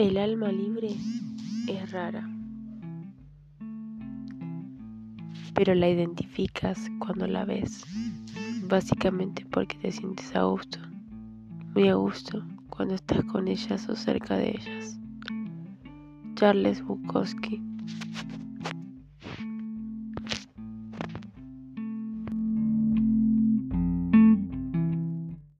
El alma libre es rara, pero la identificas cuando la ves, básicamente porque te sientes a gusto, muy a gusto cuando estás con ellas o cerca de ellas. Charles Bukowski